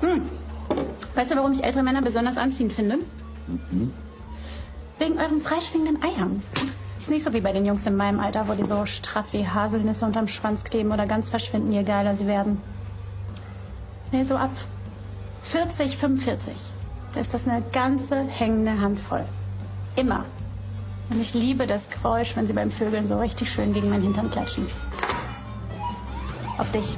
Hm. Weißt du, warum ich ältere Männer besonders anziehend finde? Mhm. Wegen euren freischwingenden Eiern. Ist nicht so wie bei den Jungs in meinem Alter, wo die so straff wie Haselnüsse unterm Schwanz kleben oder ganz verschwinden, je geiler sie werden. Nee, so ab 40, 45. Da ist das eine ganze hängende Handvoll. Immer. Und ich liebe das Geräusch, wenn sie beim Vögeln so richtig schön gegen meinen Hintern klatschen. Auf dich.